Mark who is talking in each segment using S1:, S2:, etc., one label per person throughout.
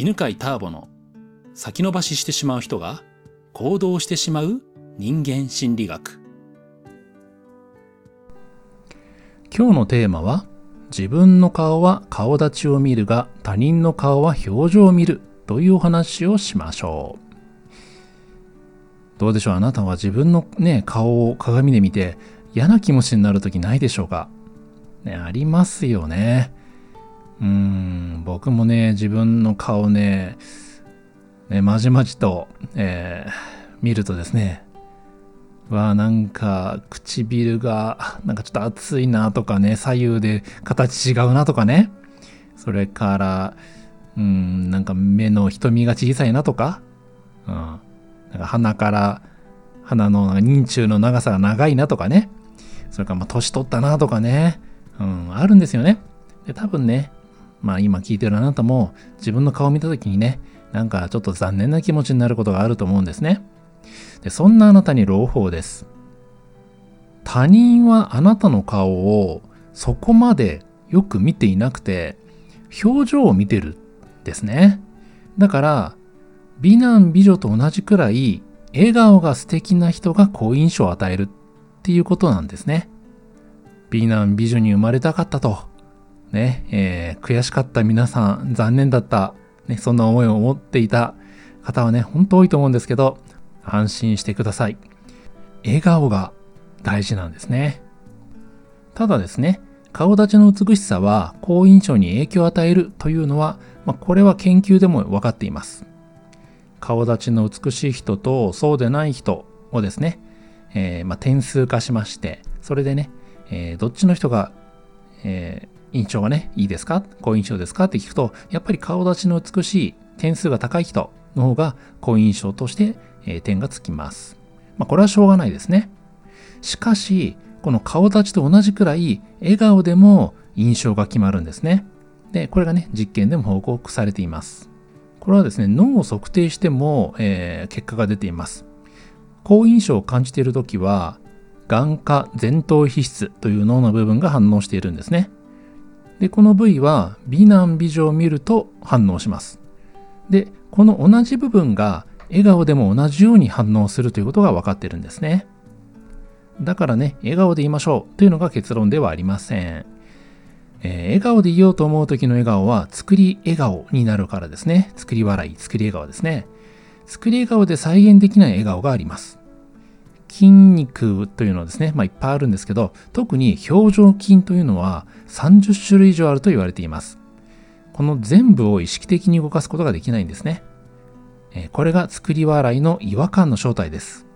S1: 犬飼ターボの先延ばししてしまう人が行動してしまう人間心理学。
S2: 今日のテーマは自分の顔は顔立ちを見るが他人の顔は表情を見るというお話をしましょう。どうでしょう？あなたは自分のね顔を鏡で見て嫌な気持ちになる時ないでしょうか？ねありますよね。うん僕もね自分の顔ねねまじまじと、えー、見るとですねわあなんか唇がなんかちょっと熱いなとかね左右で形違うなとかねそれからうんなんか目の瞳が小さいなとか、うん、なんか鼻から鼻の認中の長さが長いなとかねそれからまあ年取ったなとかね、うん、あるんですよね。で多分ねまあ今聞いてるあなたも自分の顔を見た時にねなんかちょっと残念な気持ちになることがあると思うんですね。でそんなあなたに朗報です。他人はあなたの顔をそこまでよく見ていなくて、表情を見てるですね。だから、美男美女と同じくらい、笑顔が素敵な人が好印象を与えるっていうことなんですね。美男美女に生まれたかったと。ね、えー、悔しかった皆さん、残念だった、ね、そんな思いを持っていた方はね、本当多いと思うんですけど、安心してください。笑顔が大事なんですね。ただですね、顔立ちの美しさは好印象に影響を与えるというのは、まあ、これは研究でも分かっています。顔立ちの美しい人とそうでない人をですね、えー、まあ、点数化しまして、それでね、えー、どっちの人が、えー、印象がね、いいですか？好印象ですか？って聞くと、やっぱり顔立ちの美しい、点数が高い人の方が好印象として、え、点がつきます。まあ、これはしょうがないですね。しかし、この顔立ちと同じくらい、笑顔でも印象が決まるんですね。で、これがね、実験でも報告されています。これはですね、脳を測定しても、えー、結果が出ています。好印象を感じているときは、眼下前頭皮質という脳の部分が反応しているんですね。で、この部位は美男美女を見ると反応します。で、この同じ部分が笑顔でも同じように反応するということが分かってるんですね。だからね、笑顔で言いましょうというのが結論ではありません。えー、笑顔で言おうと思う時の笑顔は作り笑顔になるからですね。作り笑い、作り笑顔ですね。作り笑顔で再現できない笑顔があります。筋肉というのはですね、まあいっぱいあるんですけど、特に表情筋というのは30種類以上あると言われています。この全部を意識的に動かすことができないんですね。これが作り笑いの違和感の正体です。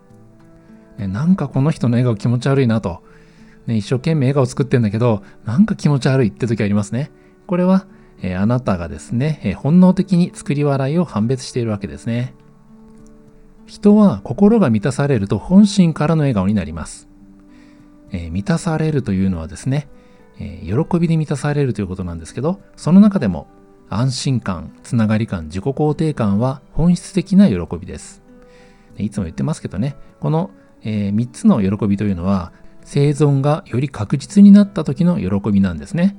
S2: なんかこの人の笑顔気持ち悪いなと。ね、一生懸命笑顔作ってんだけど、なんか気持ち悪いって時ありますね。これは、えあなたがですね、え本能的に作り笑いを判別しているわけですね。人は心が満たされると本心からの笑顔になります。えー、満たされるというのはですね、えー、喜びで満たされるということなんですけど、その中でも安心感、つながり感、自己肯定感は本質的な喜びです。いつも言ってますけどね、この、えー、3つの喜びというのは、生存がより確実になった時の喜びなんですね。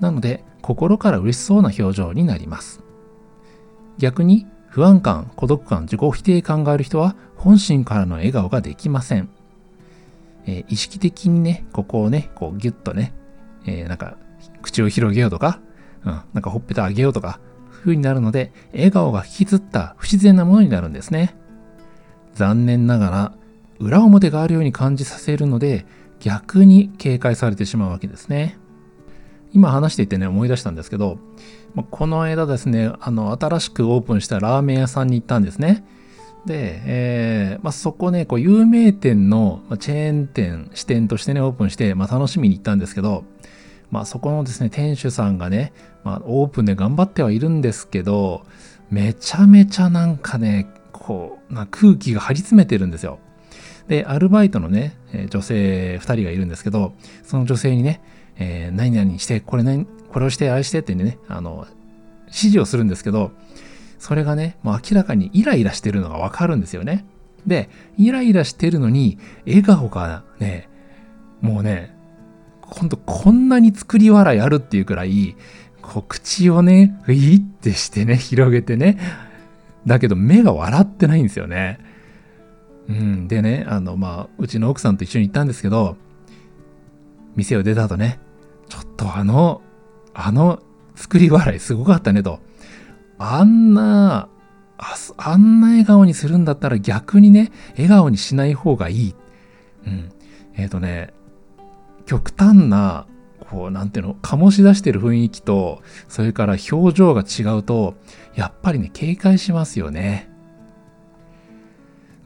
S2: なので、心から嬉しそうな表情になります。逆に、不安感、孤独感、自己否定感がある人は本心からの笑顔ができません。えー、意識的にね、ここをね、こうギュッとね、えー、なんか口を広げようとか、うん、なんかほっぺた上げようとか、風になるので、笑顔が引きずった不自然なものになるんですね。残念ながら、裏表があるように感じさせるので、逆に警戒されてしまうわけですね。今話していてね、思い出したんですけど、この間ですね、あの、新しくオープンしたラーメン屋さんに行ったんですね。で、えー、まあ、そこね、こう、有名店の、ま、チェーン店、支店としてね、オープンして、まあ、楽しみに行ったんですけど、まあ、そこのですね、店主さんがね、まあ、オープンで頑張ってはいるんですけど、めちゃめちゃなんかね、こう、な空気が張り詰めてるんですよ。で、アルバイトのね、女性2人がいるんですけど、その女性にね、えー、何々して、これ何、これをして、あれしてってね、あの、指示をするんですけど、それがね、もう明らかにイライラしてるのがわかるんですよね。で、イライラしてるのに、笑顔がね、もうね、ほんとこんなに作り笑いあるっていうくらい、こう口をね、ウィってしてね、広げてね。だけど目が笑ってないんですよね。うん。でね、あの、まあ、うちの奥さんと一緒に行ったんですけど、店を出た後ね、ちょっとあの、あの作り笑いすごかったねと。あんな、ああんな笑顔にするんだったら逆にね、笑顔にしない方がいい。うん。えっ、ー、とね、極端なこう、なんていうの、醸し出してる雰囲気と、それから表情が違うと、やっぱりね、警戒しますよね。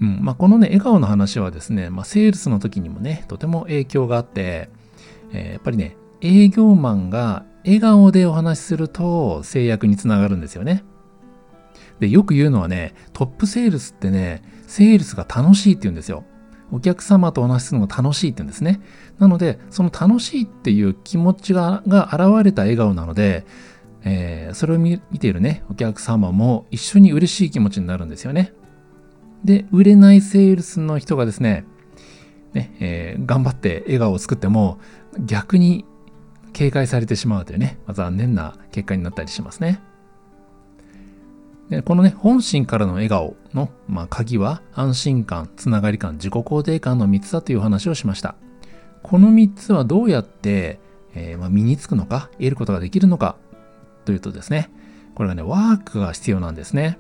S2: うん。まあ、このね、笑顔の話はですね、まあ、セールスの時にもね、とても影響があって、えー、やっぱりね、営業マンが笑顔でお話しすると制約につながるんですよね。で、よく言うのはね、トップセールスってね、セールスが楽しいって言うんですよ。お客様とお話しするのが楽しいって言うんですね。なので、その楽しいっていう気持ちがが現れた笑顔なので、えー、それを見ているね、お客様も一緒に嬉しい気持ちになるんですよね。で、売れないセールスの人がですね、ねえー、頑張って笑顔を作っても逆に警戒されてしまうというね、まあ、残念な結果になったりしますね。でこのね、本心からの笑顔の、まあ、鍵は安心感、つながり感、自己肯定感の3つだという話をしました。この3つはどうやって、えー、まあ、身につくのか、得ることができるのかというとですね、これがね、ワークが必要なんですね。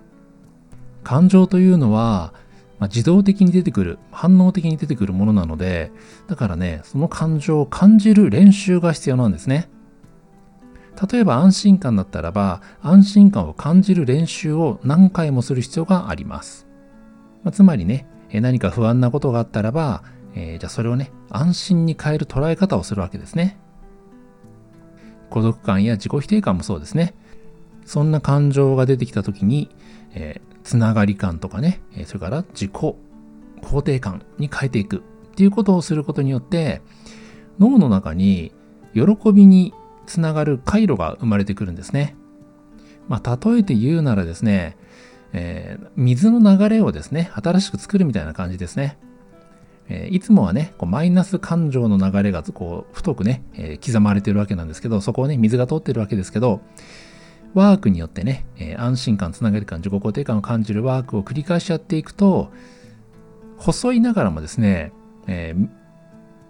S2: 感情というのは、まあ、自動的に出てくる、反応的に出てくるものなので、だからね、その感情を感じる練習が必要なんですね。例えば安心感だったらば、安心感を感じる練習を何回もする必要があります。まあ、つまりね、何か不安なことがあったらば、えー、じゃあそれをね、安心に変える捉え方をするわけですね。孤独感や自己否定感もそうですね。そんな感情が出てきた時に、え、つながり感とかね、それから自己肯定感に変えていくっていうことをすることによって、脳の中に喜びにつながる回路が生まれてくるんですね。まあ、例えて言うならですね、えー、水の流れをですね、新しく作るみたいな感じですね。えー、いつもはね、こうマイナス感情の流れがこう太くね、えー、刻まれてるわけなんですけど、そこをね、水が通ってるわけですけど、ワークによってね、えー、安心感、つながり感、自己肯定感を感じるワークを繰り返しやっていくと、細いながらもですね、えー、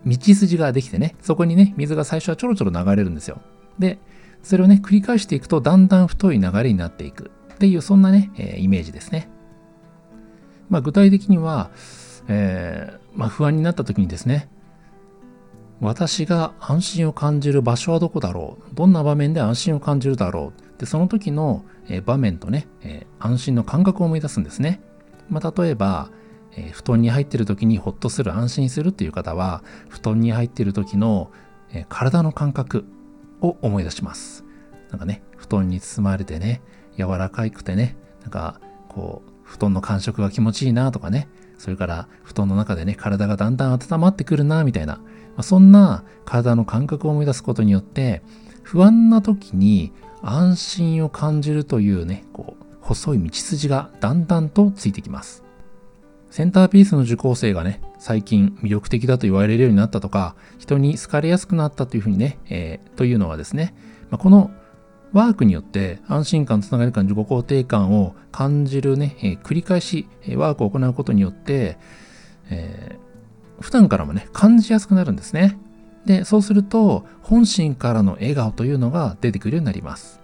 S2: 道筋ができてね、そこにね、水が最初はちょろちょろ流れるんですよ。で、それをね、繰り返していくと、だんだん太い流れになっていくっていう、そんなね、えー、イメージですね。まあ、具体的には、えー、まあ、不安になった時にですね、私が安心を感じる場所はどこだろう？どんな場面で安心を感じるだろう？で、その時の、え、場面とね、え、安心の感覚を思い出すんですね。まあ、例えば、え、布団に入っている時にほっとする、安心するっていう方は、布団に入っている時の、え体の感覚を思い出します。なんかね、布団に包まれてね、柔らかくてね、なんか、こう、布団の感触が気持ちいいなとかね、それから布団の中でね、体がだんだん温まってくるな、みたいな、まあ、そんな体の感覚を思い出すことによって、不安な時に安心を感じるというね、こう、細い道筋がだんだんとついてきます。センターピースの受講生がね、最近魅力的だと言われるようになったとか、人に好かれやすくなったというふうにね、えー、というのはですね、まあ、このワークによって安心感、つながり感、自己肯定感を感じるね、えー、繰り返しワークを行うことによって、えー、普段からもね、感じやすくなるんですね。で、そうすると、本心からの笑顔というのが出てくるようになります。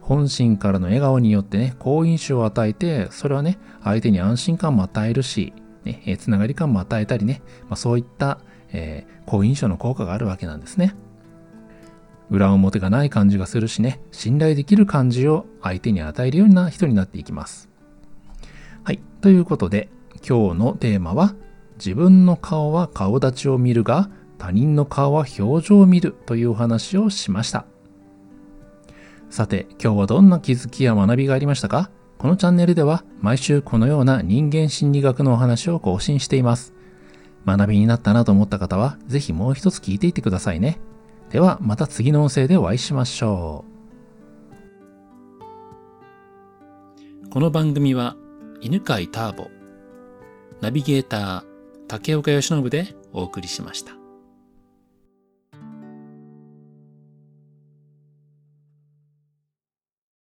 S2: 本心からの笑顔によってね、好印象を与えて、それはね、相手に安心感も与えるし、ね、えつながり感も与えたりね、まあ、そういった、えー、好印象の効果があるわけなんですね。裏表がない感じがするしね、信頼できる感じを相手に与えるような人になっていきます。はい。ということで、今日のテーマは、自分の顔は顔立ちを見るが、他人の顔は表情を見るというお話をしました。さて、今日はどんな気づきや学びがありましたか？このチャンネルでは毎週このような人間心理学のお話を更新しています。学びになったなと思った方は、ぜひもう一つ聞いていてくださいね。では、また次の音声でお会いしましょ
S1: う。この番組は、犬飼ターボ、ナビゲーター、竹岡由伸でお送りしました。